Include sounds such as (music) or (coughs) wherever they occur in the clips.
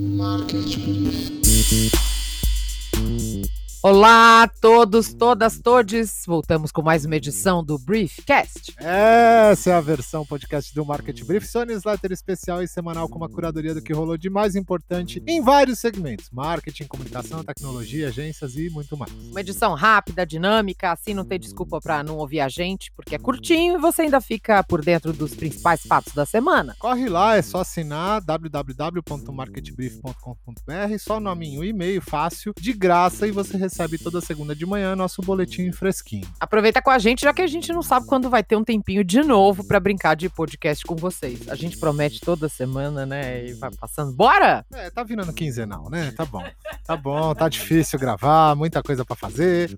Market. Brief Olá a todos, todas, todes. Voltamos com mais uma edição do Briefcast. Essa é a versão podcast do Market Brief, sua newsletter especial e semanal com uma curadoria do que rolou de mais importante em vários segmentos: marketing, comunicação, tecnologia, agências e muito mais. Uma edição rápida, dinâmica, assim não tem desculpa para não ouvir a gente, porque é curtinho e você ainda fica por dentro dos principais fatos da semana. Corre lá, é só assinar www.marketbrief.com.br, só nominho e e-mail fácil, de graça e você recebe toda segunda de manhã nosso boletim fresquinho. Aproveita com a gente, já que a gente não sabe quando vai ter um tempinho de novo para brincar de podcast com vocês. A gente promete toda semana, né? E vai passando. Bora! É, tá virando quinzenal, né? Tá bom. Tá bom, tá difícil gravar, muita coisa para fazer.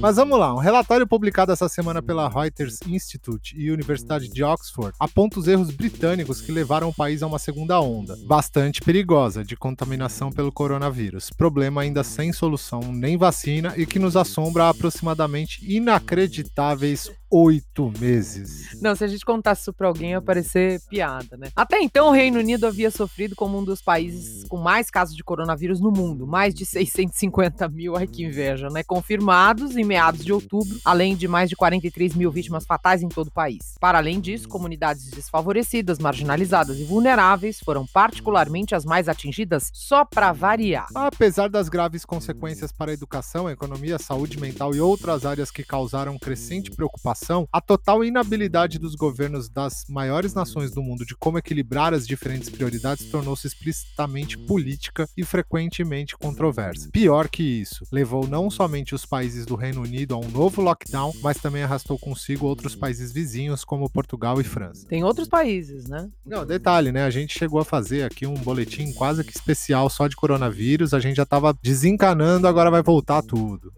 Mas vamos lá, um relatório publicado essa semana pela Reuters Institute e Universidade de Oxford aponta os erros britânicos que levaram o país a uma segunda onda, bastante perigosa, de contaminação pelo coronavírus. Problema ainda sem solução nem vacina e que nos assombra aproximadamente inacreditáveis oito meses. Não, se a gente contasse isso pra alguém, ia parecer piada, né? Até então, o Reino Unido havia sofrido como um dos países com mais casos de coronavírus no mundo, mais de 650 mil, ai que inveja, né? Confirmados em meados de outubro, além de mais de 43 mil vítimas fatais em todo o país. Para além disso, comunidades desfavorecidas, marginalizadas e vulneráveis foram particularmente as mais atingidas, só para variar. Apesar das graves consequências para a educação, a economia, a saúde mental e outras áreas que causaram crescente preocupação, a total inabilidade dos governos das maiores nações do mundo de como equilibrar as diferentes prioridades tornou-se explicitamente política e frequentemente controversa. Pior que isso, levou não somente os países do Reino Unido a um novo lockdown, mas também arrastou consigo outros países vizinhos como Portugal e França. Tem outros países, né? Não, detalhe, né? A gente chegou a fazer aqui um boletim quase que especial só de coronavírus, a gente já tava desencanando, agora vai voltar tudo.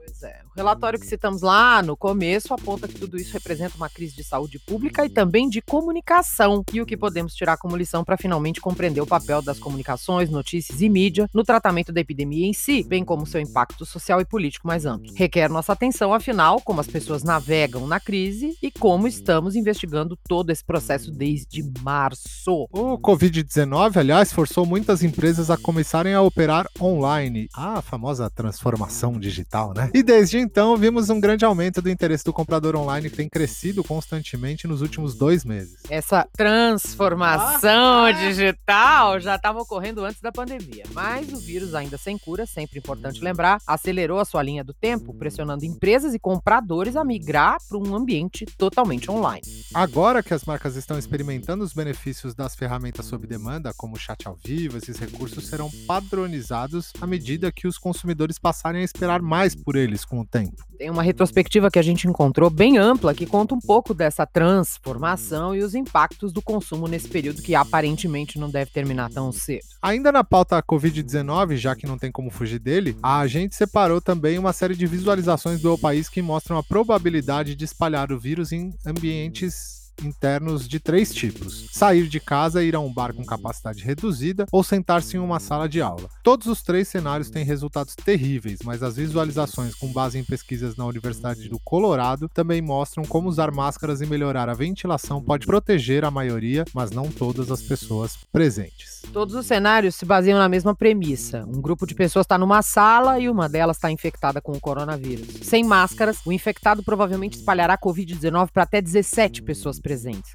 Relatório que citamos lá no começo aponta que tudo isso representa uma crise de saúde pública e também de comunicação. E o que podemos tirar como lição para finalmente compreender o papel das comunicações, notícias e mídia no tratamento da epidemia em si, bem como seu impacto social e político mais amplo. Requer nossa atenção, afinal, como as pessoas navegam na crise e como estamos investigando todo esse processo desde março. O Covid-19, aliás, forçou muitas empresas a começarem a operar online. A famosa transformação digital, né? E desde então, vimos um grande aumento do interesse do comprador online que tem crescido constantemente nos últimos dois meses. Essa transformação digital já estava ocorrendo antes da pandemia, mas o vírus, ainda sem cura, sempre importante lembrar, acelerou a sua linha do tempo, pressionando empresas e compradores a migrar para um ambiente totalmente online. Agora que as marcas estão experimentando os benefícios das ferramentas sob demanda, como o chat ao vivo, esses recursos serão padronizados à medida que os consumidores passarem a esperar mais por eles com o tempo. Tem uma retrospectiva que a gente encontrou bem ampla que conta um pouco dessa transformação e os impactos do consumo nesse período que aparentemente não deve terminar tão cedo. Ainda na pauta Covid-19, já que não tem como fugir dele, a gente separou também uma série de visualizações do país que mostram a probabilidade de espalhar o vírus em ambientes internos de três tipos: sair de casa, ir a um bar com capacidade reduzida ou sentar-se em uma sala de aula. Todos os três cenários têm resultados terríveis, mas as visualizações com base em pesquisas na Universidade do Colorado também mostram como usar máscaras e melhorar a ventilação pode proteger a maioria, mas não todas as pessoas presentes. Todos os cenários se baseiam na mesma premissa: um grupo de pessoas está numa sala e uma delas está infectada com o coronavírus. Sem máscaras, o infectado provavelmente espalhará Covid-19 para até 17 pessoas presentes,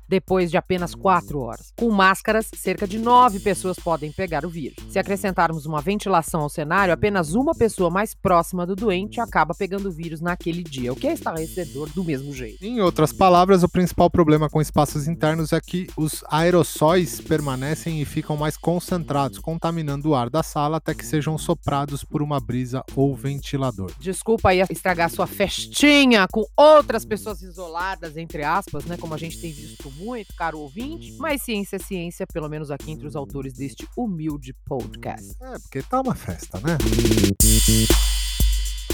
depois de apenas 4 horas. Com máscaras, cerca de 9 pessoas podem pegar o vírus. Se acrescentarmos uma ventilação ao cenário, apenas uma pessoa mais próxima do doente acaba pegando o vírus naquele dia, o que é estarrecedor do mesmo jeito. Em outras palavras, o principal problema com espaços internos é que os aerossóis permanecem e ficam mais concentrados, contaminando o ar da sala até que sejam soprados por uma brisa ou ventilador. Desculpa aí estragar sua festinha com outras pessoas isoladas, entre aspas, né? Como a gente tem visto muito, caro ouvinte. Mas ciência é ciência, pelo menos aqui entre os autores deste humilde podcast. É, porque tá uma festa, né?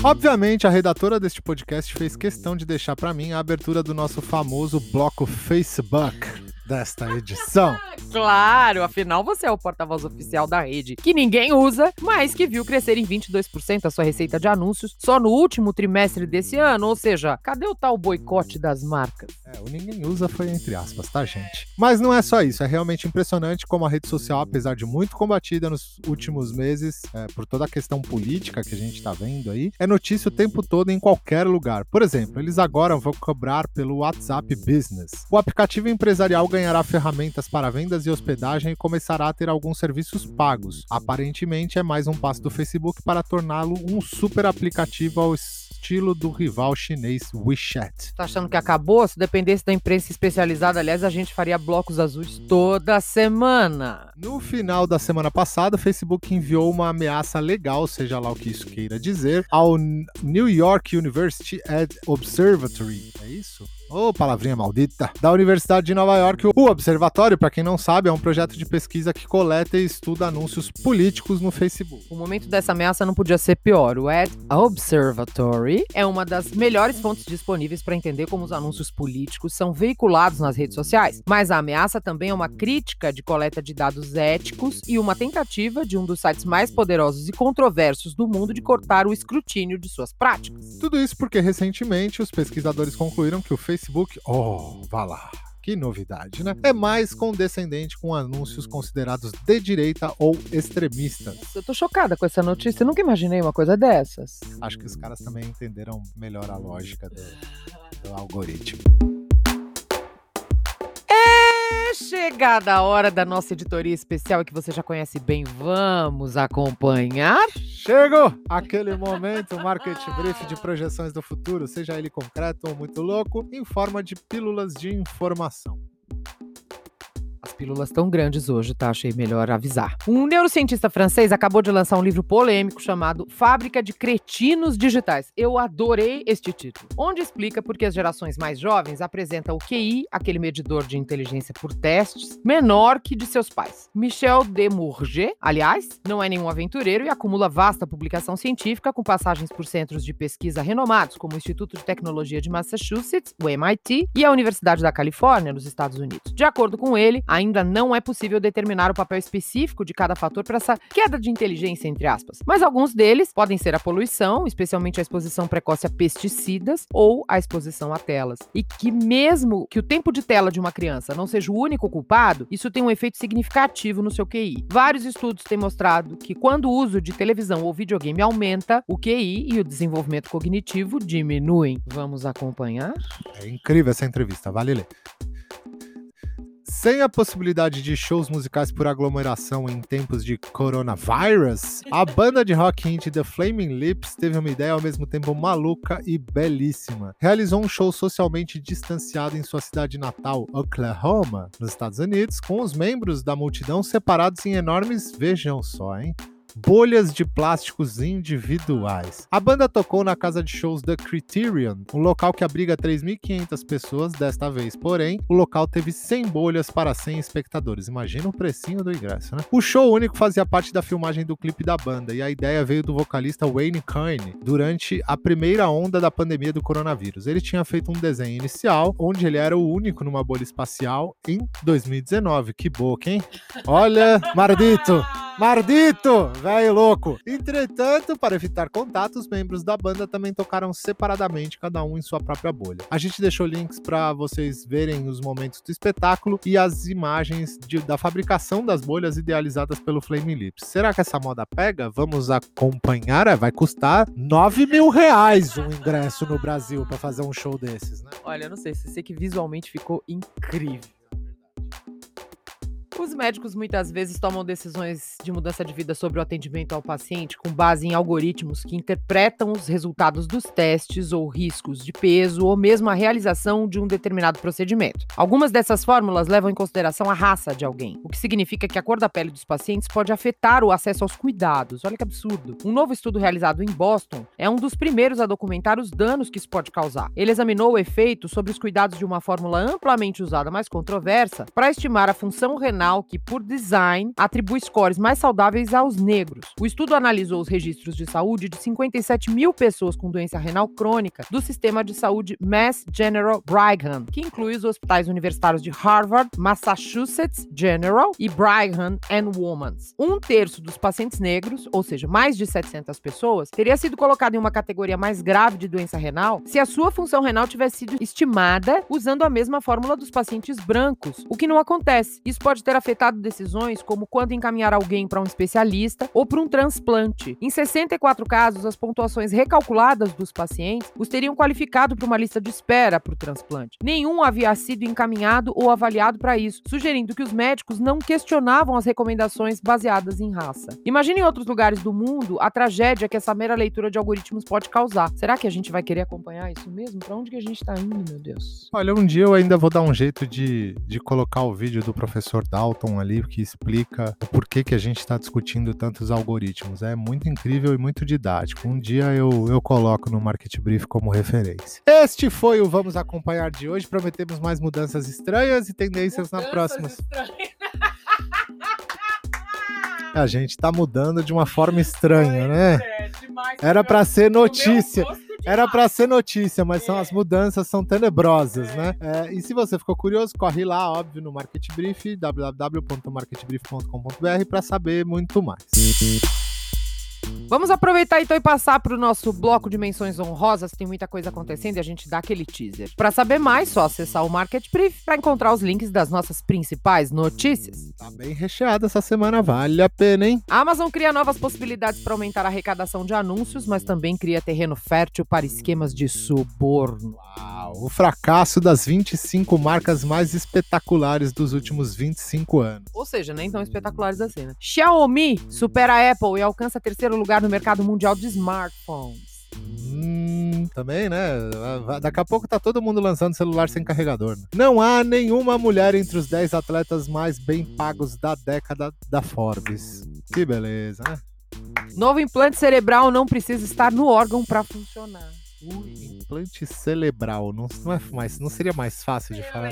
Obviamente, a redatora deste podcast fez questão de deixar para mim a abertura do nosso famoso bloco Facebook. Desta edição. (laughs) Claro, afinal você é o porta-voz oficial da rede, que ninguém usa, mas que viu crescer em 22% a sua receita de anúncios só no último trimestre desse ano. Ou seja, cadê o tal boicote das marcas? É, o ninguém usa foi entre aspas, tá, gente? Mas não é só isso, é realmente impressionante como a rede social, apesar de muito combatida nos últimos meses, é, por toda a questão política que a gente tá vendo aí, é notícia o tempo todo em qualquer lugar. Por exemplo, eles agora vão cobrar pelo WhatsApp Business. O aplicativo empresarial ganhará ferramentas para vendas e hospedagem e começará a ter alguns serviços pagos. Aparentemente é mais um passo do Facebook para torná-lo um super aplicativo ao estilo do rival chinês WeChat. Tá achando que acabou? Se dependesse da imprensa especializada, aliás, a gente faria blocos azuis toda semana. No final da semana passada, o Facebook enviou uma ameaça legal, seja lá o que isso queira dizer, ao New York University Ad Observatory. É isso? Ô, oh, palavrinha maldita. Da Universidade de Nova York, o Observatório, para quem não sabe, é um projeto de pesquisa que coleta e estuda anúncios políticos no Facebook. O momento dessa ameaça não podia ser pior. O Ad Observatory é uma das melhores fontes disponíveis para entender como os anúncios políticos são veiculados nas redes sociais. Mas a ameaça também é uma crítica de coleta de dados éticos e uma tentativa de um dos sites mais poderosos e controversos do mundo de cortar o escrutínio de suas práticas. Tudo isso porque recentemente os pesquisadores concluíram que o Facebook Facebook, oh, vá lá. Que novidade, né? É mais condescendente com anúncios considerados de direita ou extremistas. Eu tô chocada com essa notícia, eu nunca imaginei uma coisa dessas. Acho que os caras também entenderam melhor a lógica do, do algoritmo. Chegada a hora da nossa editoria especial que você já conhece bem. Vamos acompanhar? Chegou aquele momento, market brief de projeções do futuro, seja ele concreto ou muito louco, em forma de pílulas de informação pílulas tão grandes hoje, tá? Achei melhor avisar. Um neurocientista francês acabou de lançar um livro polêmico chamado Fábrica de Cretinos Digitais. Eu adorei este título, onde explica por que as gerações mais jovens apresentam o QI, aquele medidor de inteligência por testes, menor que de seus pais. Michel Demourget, aliás, não é nenhum aventureiro e acumula vasta publicação científica com passagens por centros de pesquisa renomados, como o Instituto de Tecnologia de Massachusetts, o MIT, e a Universidade da Califórnia, nos Estados Unidos. De acordo com ele, ainda ainda não é possível determinar o papel específico de cada fator para essa queda de inteligência, entre aspas. Mas alguns deles podem ser a poluição, especialmente a exposição precoce a pesticidas ou a exposição a telas. E que mesmo que o tempo de tela de uma criança não seja o único culpado, isso tem um efeito significativo no seu QI. Vários estudos têm mostrado que quando o uso de televisão ou videogame aumenta, o QI e o desenvolvimento cognitivo diminuem. Vamos acompanhar? É incrível essa entrevista, vale ler. Sem a possibilidade de shows musicais por aglomeração em tempos de coronavírus, a banda de rock indie The Flaming Lips teve uma ideia ao mesmo tempo maluca e belíssima. Realizou um show socialmente distanciado em sua cidade natal, Oklahoma, nos Estados Unidos, com os membros da multidão separados em enormes, vejam só, hein? Bolhas de plásticos individuais. A banda tocou na casa de shows The Criterion, um local que abriga 3.500 pessoas desta vez, porém, o local teve 100 bolhas para 100 espectadores. Imagina o precinho do ingresso, né? O show único fazia parte da filmagem do clipe da banda e a ideia veio do vocalista Wayne Coyne durante a primeira onda da pandemia do coronavírus. Ele tinha feito um desenho inicial onde ele era o único numa bolha espacial em 2019. Que boca, hein? Olha, Mardito! (laughs) Mardito, velho louco. Entretanto, para evitar contato, os membros da banda também tocaram separadamente, cada um em sua própria bolha. A gente deixou links para vocês verem os momentos do espetáculo e as imagens de, da fabricação das bolhas idealizadas pelo Flame Lips. Será que essa moda pega? Vamos acompanhar. É, vai custar 9 mil reais um ingresso no Brasil para fazer um show desses, né? Olha, eu não sei, sei que visualmente ficou incrível. Os médicos muitas vezes tomam decisões de mudança de vida sobre o atendimento ao paciente com base em algoritmos que interpretam os resultados dos testes ou riscos de peso ou mesmo a realização de um determinado procedimento. Algumas dessas fórmulas levam em consideração a raça de alguém, o que significa que a cor da pele dos pacientes pode afetar o acesso aos cuidados. Olha que absurdo. Um novo estudo realizado em Boston é um dos primeiros a documentar os danos que isso pode causar. Ele examinou o efeito sobre os cuidados de uma fórmula amplamente usada, mas controversa, para estimar a função renal que, por design, atribui scores mais saudáveis aos negros. O estudo analisou os registros de saúde de 57 mil pessoas com doença renal crônica do sistema de saúde Mass General Brigham, que inclui os hospitais universitários de Harvard, Massachusetts General e Brigham and Women's. Um terço dos pacientes negros, ou seja, mais de 700 pessoas, teria sido colocado em uma categoria mais grave de doença renal se a sua função renal tivesse sido estimada usando a mesma fórmula dos pacientes brancos, o que não acontece. Isso pode ter afetado decisões como quando encaminhar alguém para um especialista ou para um transplante. Em 64 casos, as pontuações recalculadas dos pacientes os teriam qualificado para uma lista de espera para o transplante. Nenhum havia sido encaminhado ou avaliado para isso, sugerindo que os médicos não questionavam as recomendações baseadas em raça. Imagine em outros lugares do mundo a tragédia que essa mera leitura de algoritmos pode causar. Será que a gente vai querer acompanhar isso mesmo? Para onde que a gente está indo, meu Deus? Olha, um dia eu ainda vou dar um jeito de, de colocar o vídeo do professor Dalton ali, que explica o porquê que a gente está discutindo tantos algoritmos. É muito incrível e muito didático. Um dia eu, eu coloco no Market Brief como referência. Este foi o Vamos Acompanhar de hoje. Prometemos mais mudanças estranhas e tendências mudanças na próxima. A gente tá mudando de uma forma estranha, né? Era para ser notícia. Era para ser notícia, mas são as mudanças são tenebrosas, né? É, e se você ficou curioso, corre lá, óbvio, no Market Brief, www.marketbrief.com.br para saber muito mais. Vamos aproveitar então e passar para o nosso bloco de menções honrosas. Tem muita coisa acontecendo e a gente dá aquele teaser. Para saber mais, só acessar o Market Brief para encontrar os links das nossas principais notícias. Tá bem recheado essa semana, vale a pena, hein? A Amazon cria novas possibilidades para aumentar a arrecadação de anúncios, mas também cria terreno fértil para esquemas de suborno. Uau, o fracasso das 25 marcas mais espetaculares dos últimos 25 anos. Ou seja, nem tão espetaculares assim, né? Xiaomi supera a Apple e alcança terceiro lugar no mercado mundial de smartphones. Hum, também, né? Daqui a pouco tá todo mundo lançando celular sem carregador. Né? Não há nenhuma mulher entre os 10 atletas mais bem pagos da década da Forbes. Que beleza, né? Novo implante cerebral não precisa estar no órgão para funcionar. Implante cerebral. Não, não, é mais, não seria mais fácil de falar?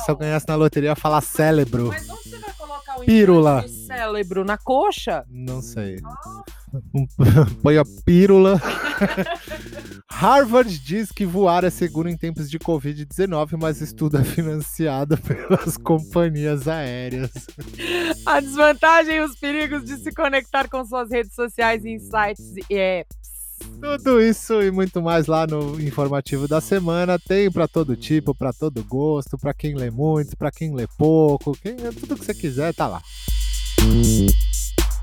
Se eu ganhasse na loteria, falar cérebro. Mas onde você vai colocar o Pílula. cérebro? Na coxa? Não sei. Ah. (laughs) Põe a pílula. (laughs) Harvard diz que voar é seguro em tempos de Covid-19, mas estudo é financiado (laughs) pelas companhias aéreas. A desvantagem e os perigos de se conectar com suas redes sociais e sites é tudo isso e muito mais lá no informativo da semana. Tem para todo tipo, para todo gosto, para quem lê muito, para quem lê pouco, quem, tudo que você quiser tá lá.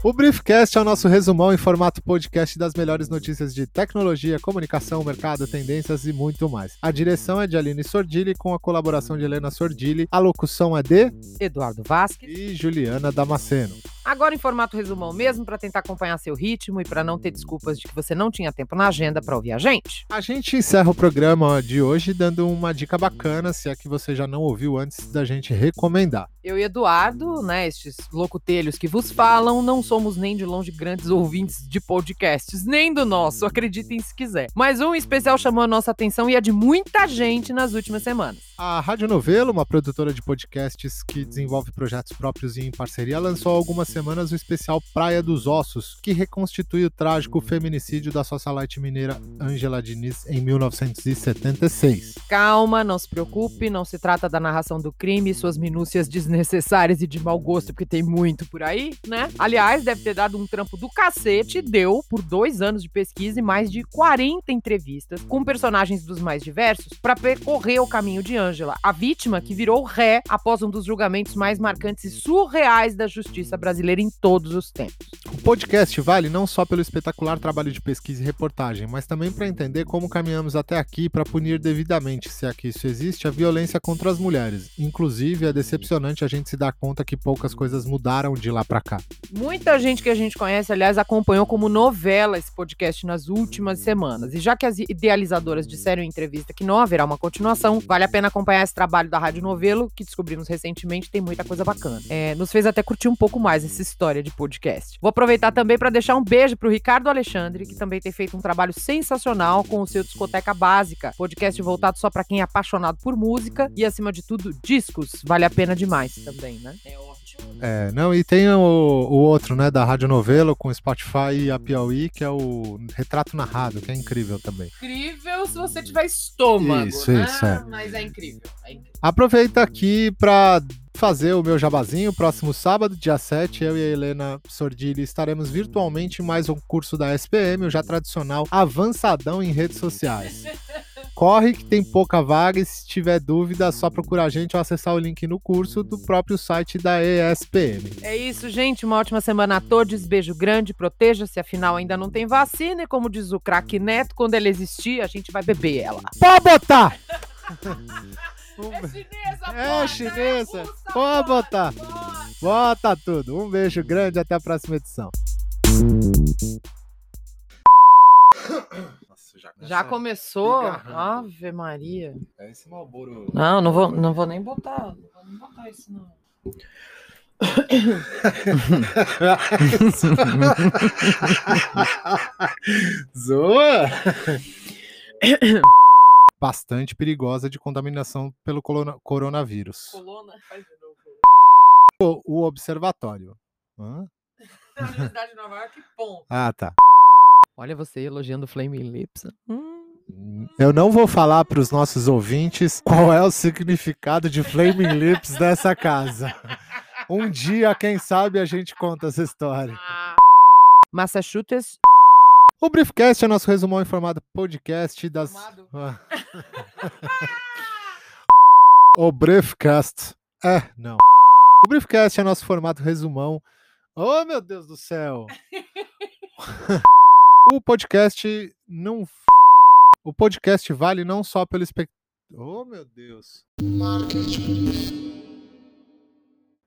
O Briefcast é o nosso resumão em formato podcast das melhores notícias de tecnologia, comunicação, mercado, tendências e muito mais. A direção é de Aline Sordilli, com a colaboração de Helena Sordilli. A locução é de Eduardo Vasquez e Juliana Damasceno. Agora em formato resumão mesmo, para tentar acompanhar seu ritmo e para não ter desculpas de que você não tinha tempo na agenda para ouvir a gente. A gente encerra o programa de hoje dando uma dica bacana, se é que você já não ouviu antes da gente recomendar. Eu e Eduardo, né, estes locutelhos que vos falam, não somos nem de longe grandes ouvintes de podcasts, nem do nosso, acreditem se quiser. Mas um especial chamou a nossa atenção e é de muita gente nas últimas semanas. A Rádio Novelo, uma produtora de podcasts que desenvolve projetos próprios e em parceria, lançou algumas semanas o especial Praia dos Ossos, que reconstitui o trágico feminicídio da socialite mineira Ângela Diniz em 1976. Calma, não se preocupe, não se trata da narração do crime suas minúcias desnecessárias e de mau gosto, porque tem muito por aí, né? Aliás, deve ter dado um trampo do cacete, deu por dois anos de pesquisa e mais de 40 entrevistas com personagens dos mais diversos para percorrer o caminho de Ângela, a vítima que virou ré após um dos julgamentos mais marcantes e surreais da justiça brasileira em todos os tempos. O podcast vale não só pelo espetacular trabalho de pesquisa e reportagem, mas também para entender como caminhamos até aqui para punir devidamente, se aqui isso existe, a violência contra as mulheres. Inclusive, é decepcionante a gente se dar conta que poucas coisas mudaram de lá para cá. Muita gente que a gente conhece, aliás, acompanhou como novela esse podcast nas últimas semanas. E já que as idealizadoras disseram em entrevista que não haverá uma continuação, vale a pena acompanhar esse trabalho da Rádio Novelo, que descobrimos recentemente, tem muita coisa bacana. É, nos fez até curtir um pouco mais essa história de podcast. Vou aproveitar também para deixar um beijo pro Ricardo Alexandre, que também tem feito um trabalho sensacional com o seu Discoteca Básica, podcast voltado só para quem é apaixonado por música e, acima de tudo, discos. Vale a pena demais. Também, né? É ótimo. É, não, e tem o, o outro, né, da Rádio Novelo com Spotify e a Piauí, que é o Retrato Narrado, que é incrível também. Incrível se você tiver estômago, Isso, né? isso, é. Mas é incrível, é incrível. Aproveita aqui para fazer o meu jabazinho. Próximo sábado, dia 7, eu e a Helena Sordilli estaremos virtualmente em mais um curso da SPM, o já tradicional avançadão em redes sociais. (laughs) Corre que tem pouca vaga e se tiver dúvida, é só procurar a gente ou acessar o link no curso do próprio site da ESPM. É isso, gente. Uma ótima semana a todos. Beijo grande, proteja-se, afinal ainda não tem vacina. E como diz o craque Neto, quando ela existir, a gente vai beber ela. Pode botar! (laughs) É chinesa, É bota, chinesa. russa, Pode bota, botar. bota. Bota tudo. Um beijo grande até a próxima edição. Já, Já começou? Pigarrando. Ave Maria. É esse Malboro. Não, não vou, não vou nem botar. Não vou nem botar isso, não. (laughs) Zoa! (coughs) Bastante perigosa de contaminação pelo corona- coronavírus. Coluna, faz de novo. O, o observatório. Hã? (laughs) Na Universidade de Nova York, ponto. Ah, tá. Olha você elogiando Flaming Lips. Hum. Eu não vou falar para os nossos ouvintes qual é o significado de Flaming (laughs) Lips dessa casa. Um dia, quem sabe, a gente conta essa história. Massachusetts. O Briefcast é nosso resumão em formato podcast das. (laughs) O Briefcast. É, não. O Briefcast é nosso formato resumão. Oh, meu Deus do céu! (laughs) o podcast não. O podcast vale não só pelo espect... Oh, meu Deus. Market Brief.